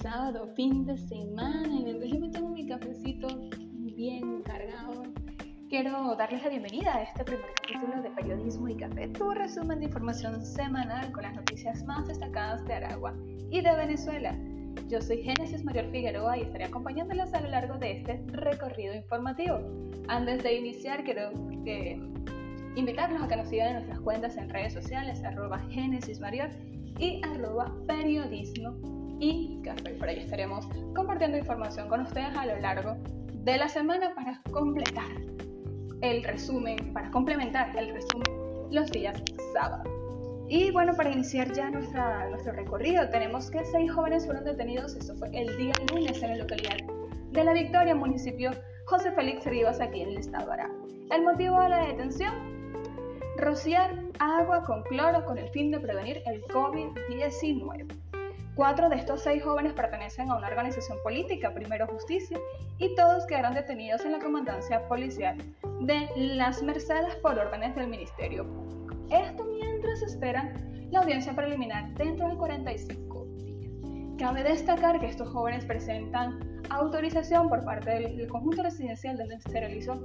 Sábado, fin de semana. Mientras yo me tengo mi cafecito bien cargado, quiero darles la bienvenida a este primer capítulo de Periodismo y Café, tu resumen de información semanal con las noticias más destacadas de Aragua y de Venezuela. Yo soy Génesis Mayor Figueroa y estaré acompañándolos a lo largo de este recorrido informativo. Antes de iniciar, quiero eh, invitarlos a que nos sigan en nuestras cuentas en redes sociales, arroba Génesis Mayor y arroba periodismo y café. Por ahí estaremos compartiendo información con ustedes a lo largo de la semana para completar el resumen, para complementar el resumen los días sábado. Y bueno, para iniciar ya nuestra, nuestro recorrido, tenemos que seis jóvenes fueron detenidos, eso fue el día lunes en la localidad de La Victoria, municipio José Félix Rivas, aquí en el estado de Aragua. El motivo de la detención, rociar agua con cloro con el fin de prevenir el COVID-19. Cuatro de estos seis jóvenes pertenecen a una organización política, Primero Justicia, y todos quedaron detenidos en la comandancia policial de Las Mercedes por órdenes del Ministerio Público. Esto mientras esperan la audiencia preliminar dentro de 45 días. Cabe destacar que estos jóvenes presentan autorización por parte del conjunto residencial donde se realizó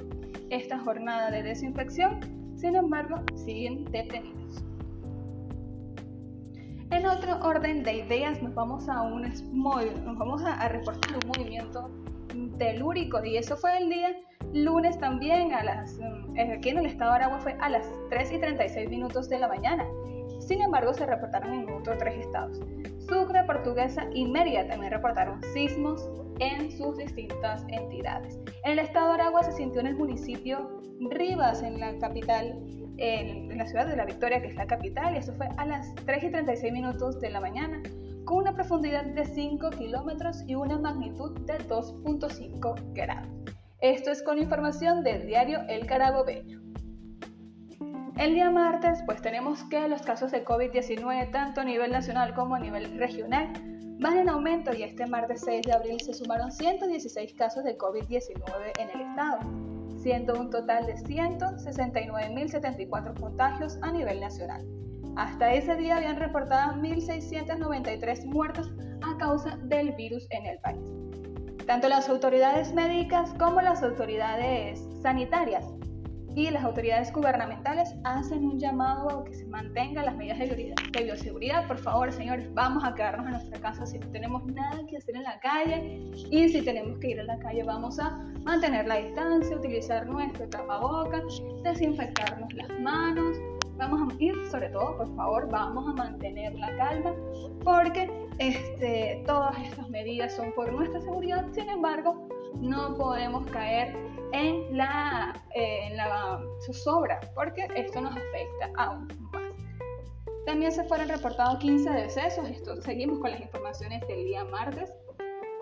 esta jornada de desinfección, sin embargo, siguen detenidos. En otro orden de ideas, nos vamos a, un, nos vamos a, reportar un movimiento telúrico y eso fue el día lunes también a las, eh, aquí en el estado de Aragua fue a las 3 y 36 minutos de la mañana. Sin embargo, se reportaron en otros tres estados. Sucre, Portuguesa y Mérida también reportaron sismos en sus distintas entidades. En el estado de Aragua se sintió en el municipio Rivas, en la capital, en, la ciudad de La Victoria, que es la capital, y eso fue a las 3 y 36 minutos de la mañana, con una profundidad de 5 kilómetros y una magnitud de 2.5 grados. Esto es con información del diario El Carabobeño. El día martes, pues tenemos que los casos de COVID-19, tanto a nivel nacional como a nivel regional, van en aumento y este martes 6 de abril se sumaron 116 casos de COVID-19 en el estado siendo un total de 169.074 contagios a nivel nacional. Hasta ese día habían reportado 1.693 muertos a causa del virus en el país. Tanto las autoridades médicas como las autoridades sanitarias y las autoridades gubernamentales hacen un llamado a que se mantengan las medidas de bioseguridad. Por favor, señores, vamos a quedarnos en nuestra casa si no tenemos nada que hacer en la calle y si tenemos que ir a la calle vamos a mantener la distancia, utilizar nuestro tapabocas, desinfectarnos las manos. Vamos a ir, sobre todo, por favor, vamos a mantener la calma porque este, todas estas medidas son por nuestra seguridad. Sin embargo, no podemos caer en la, eh, en la zozobra, porque esto nos afecta aún más. También se fueron reportados 15 decesos, esto, seguimos con las informaciones del día martes.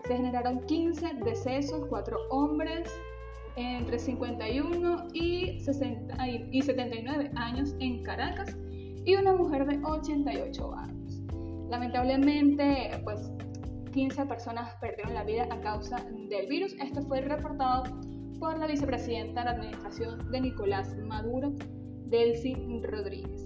Se generaron 15 decesos, 4 hombres entre 51 y, 60, y 79 años en Caracas y una mujer de 88 años. Lamentablemente, pues 15 personas perdieron la vida a causa del virus. Esto fue reportado por la vicepresidenta de la administración de Nicolás Maduro, Delcy Rodríguez.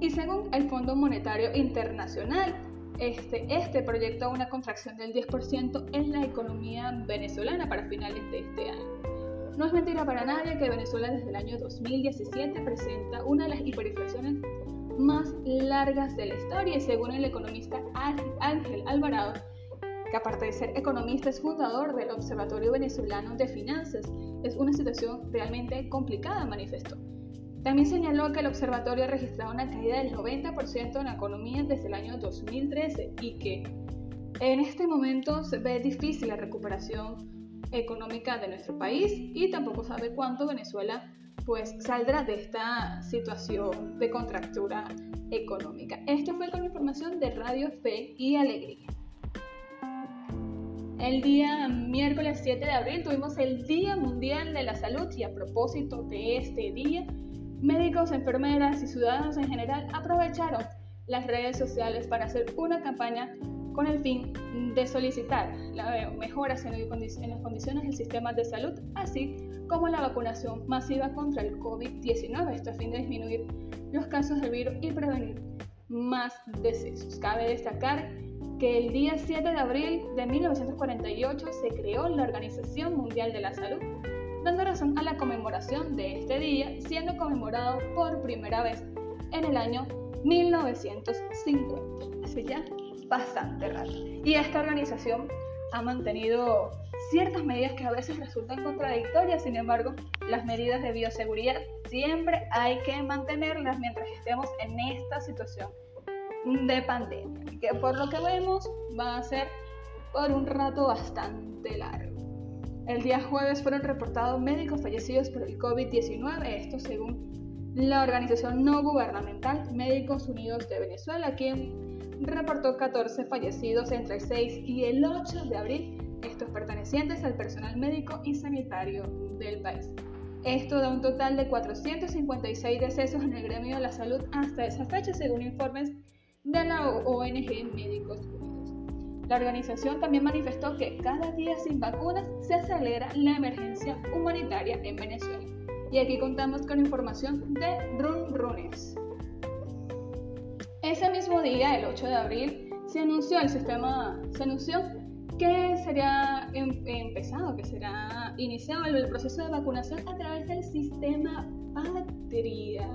Y según el Fondo Monetario Internacional, este, este proyecta una contracción del 10% en la economía venezolana para finales de este año. No es mentira para nadie que Venezuela desde el año 2017 presenta una de las hiperinflaciones más largas de la historia según el economista Ángel Alvarado, que aparte de ser economista es fundador del Observatorio Venezolano de Finanzas. Es una situación realmente complicada, manifestó. También señaló que el observatorio ha registrado una caída del 90% en la economía desde el año 2013 y que en este momento se ve difícil la recuperación económica de nuestro país y tampoco sabe cuánto Venezuela pues saldrá de esta situación de contractura económica. Esto fue con información de Radio Fe y Alegría. El día miércoles 7 de abril tuvimos el Día Mundial de la Salud y a propósito de este día, médicos, enfermeras y ciudadanos en general aprovecharon las redes sociales para hacer una campaña con el fin de solicitar mejoras en, las condiciones del sistema de salud, así como la vacunación masiva contra el COVID-19, esto a fin de disminuir los casos del virus y prevenir más decesos. Cabe destacar que el día 7 de abril de 1948 se creó la Organización Mundial de la Salud, dando razón a la conmemoración de este día, siendo conmemorado por primera vez en el año 1950. Hace ya bastante rato. Y esta organización ha mantenido ciertas medidas que a veces resultan contradictorias, sin embargo, las medidas de bioseguridad siempre hay que mantenerlas mientras estemos en esta situación de pandemia, que por lo que vemos va a ser por un rato bastante largo. El día jueves fueron reportados médicos fallecidos por el COVID-19, esto según la organización no gubernamental Médicos Unidos de Venezuela, quien reportó 14 fallecidos entre el 6 y el 8 de abril, estos pertenecientes al personal médico y sanitario del país. Esto da un total de 456 decesos en el gremio de la salud hasta esa fecha, según informes de la ONG Médicos Unidos. La organización también manifestó que cada día sin vacunas se acelera la emergencia humanitaria en Venezuela. Y aquí contamos con información de Run Runes. Ese mismo día, el 8 de abril, se anunció el sistema, se anunció que sería em, empezado, que será iniciado el proceso de vacunación a través del sistema Patria.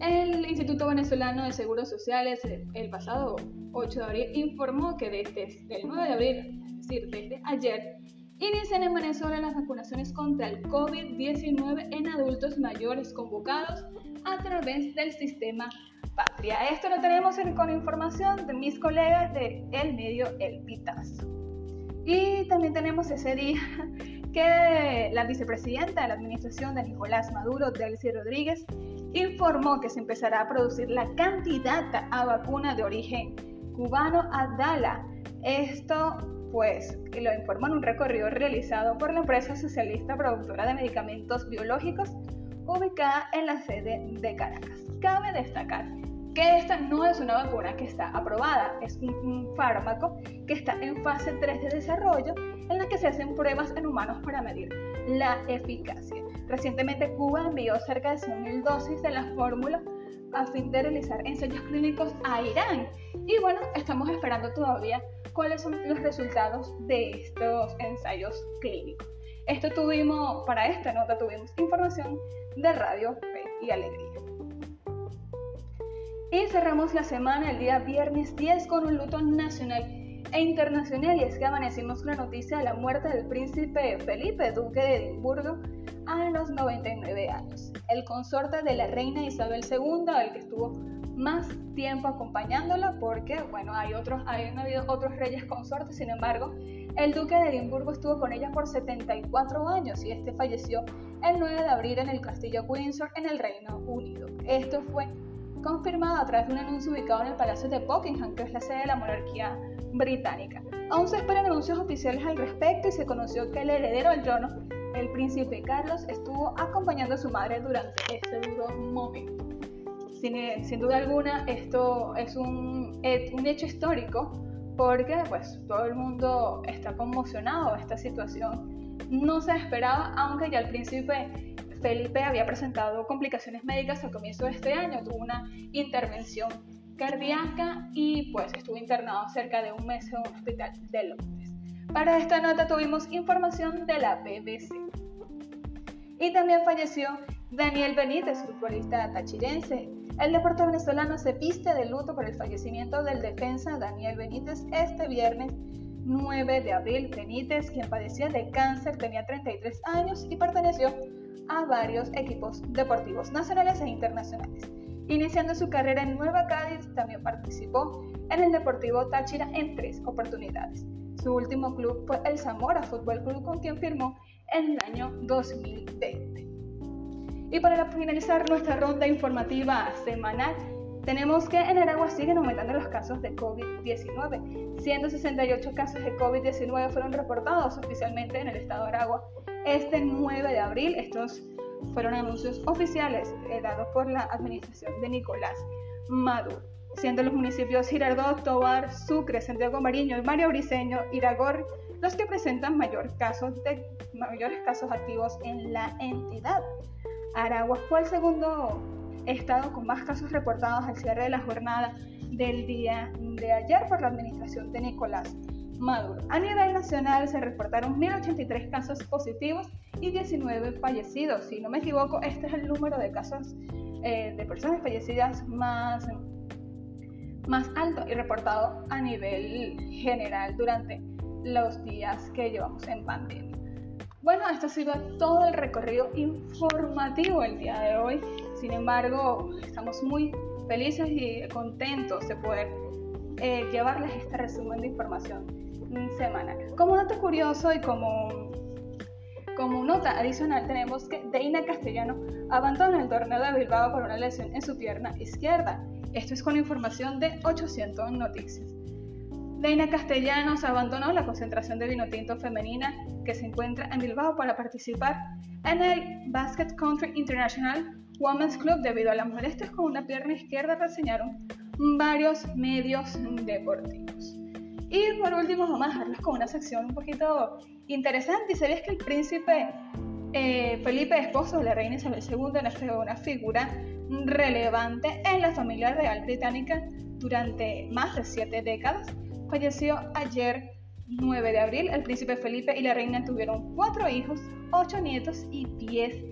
El Instituto Venezolano de Seguros Sociales el pasado 8 de abril informó que desde el 9 de abril, es decir, desde ayer, inician en Venezuela las vacunaciones contra el COVID-19 en adultos mayores convocados a través del sistema Patria. Esto lo tenemos con información de mis colegas de El Medio El Pitazo. Y también tenemos ese día que la vicepresidenta de la administración de Nicolás Maduro, Delcy Rodríguez, informó que se empezará a producir la candidata a vacuna de origen cubano Adala. Esto pues lo informó en un recorrido realizado por la empresa socialista productora de medicamentos biológicos ubicada en la sede de Caracas. Cabe destacar que esta no es una vacuna que está aprobada, es un, fármaco que está en fase 3 de desarrollo en la que se hacen pruebas en humanos para medir la eficacia. Recientemente Cuba envió cerca de 100.000 dosis de la fórmula a fin de realizar ensayos clínicos a Irán. Y bueno, estamos esperando todavía cuáles son los resultados de estos ensayos clínicos. Esto tuvimos, para esta nota tuvimos información de Radio Fe y Alegría. Y cerramos la semana el día viernes 10 con un luto nacional e internacional y es que amanecimos con la noticia de la muerte del príncipe Felipe, duque de Edimburgo, a los 99 años. El consorte de la reina Isabel II, el que estuvo más tiempo acompañándola porque, bueno, hay otros, hay habido otros reyes consortes, sin embargo, el duque de Edimburgo estuvo con ella por 74 años y este falleció el 9 de abril en el castillo Windsor en el Reino Unido. Esto fue confirmado a través de un anuncio ubicado en el Palacio de Buckingham, que es la sede de la monarquía británica. Aún se esperan anuncios oficiales al respecto y se conoció que el heredero al trono, el príncipe Carlos, estuvo acompañando a su madre durante este duro momento. Sin, duda alguna, esto es un, un hecho histórico porque pues todo el mundo está conmocionado esta situación. No se esperaba, aunque ya el príncipe Felipe había presentado complicaciones médicas al comienzo de este año, tuvo una intervención cardíaca y pues estuvo internado cerca de un mes en un hospital de Londres. Para esta nota tuvimos información de la BBC. Y también falleció Daniel Benítez, futbolista tachirense. El deporte venezolano se viste de luto por el fallecimiento del defensa Daniel Benítez este viernes 9 de abril. Benítez, quien padecía de cáncer, tenía 33 años y perteneció a varios equipos deportivos nacionales e internacionales. Iniciando su carrera en Nueva Cádiz, también participó en el Deportivo Táchira en tres oportunidades. Su último club fue el Zamora Fútbol Club, con quien firmó en el año 2020. Y para finalizar nuestra ronda informativa semanal, tenemos que en Aragua siguen aumentando los casos de COVID-19. 168 casos de COVID-19 fueron reportados oficialmente en el estado de Aragua este 9 de abril. Estos fueron anuncios oficiales eh, dados por la administración de Nicolás Maduro, siendo los municipios Girardot, Tobar, Sucre, Santiago Mariño y Mario Briceño, Iragor, los que presentan mayor casos de, mayores casos activos en la entidad. Aragua fue el segundo estado con más casos reportados al cierre de la jornada del día de ayer por la administración de Nicolás Maduro. A nivel nacional se reportaron 1.083 casos positivos y 19 fallecidos. Si no me equivoco, este es el número de casos eh, de personas fallecidas más, más alto y reportado a nivel general durante los días que llevamos en pandemia. Bueno, esto ha sido todo el recorrido informativo el día de hoy. Sin embargo, estamos muy felices y contentos de poder eh, llevarles este resumen de información semanal. Como dato curioso y como, como nota adicional tenemos que Deina Castellano abandona el torneo de Bilbao por una lesión en su pierna izquierda. Esto es con información de 800 Noticias. Deina Castellanos abandonó la concentración de vino tinto femenina que se encuentra en Bilbao para participar en el Basket Country International Women's Club debido a las molestias con una pierna izquierda, reseñaron varios medios deportivos. Y por último, vamos con una sección un poquito interesante. ¿Y sabías que el príncipe eh, Felipe, esposo de la reina Isabel II, es una figura relevante en la familia real británica durante más de siete décadas? Falleció ayer 9 de abril. El príncipe Felipe y la reina tuvieron cuatro hijos, ocho nietos y diez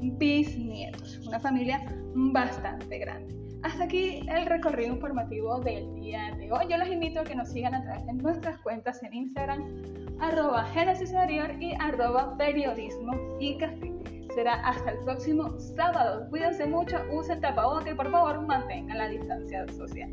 bisnietos. Una familia bastante grande. Hasta aquí el recorrido informativo del día de hoy. Yo los invito a que nos sigan a través de nuestras cuentas en Instagram, arroba Génesis y arroba periodismo y café. Será hasta el próximo sábado. Cuídense mucho, usen tapabocas y por favor mantengan la distancia social.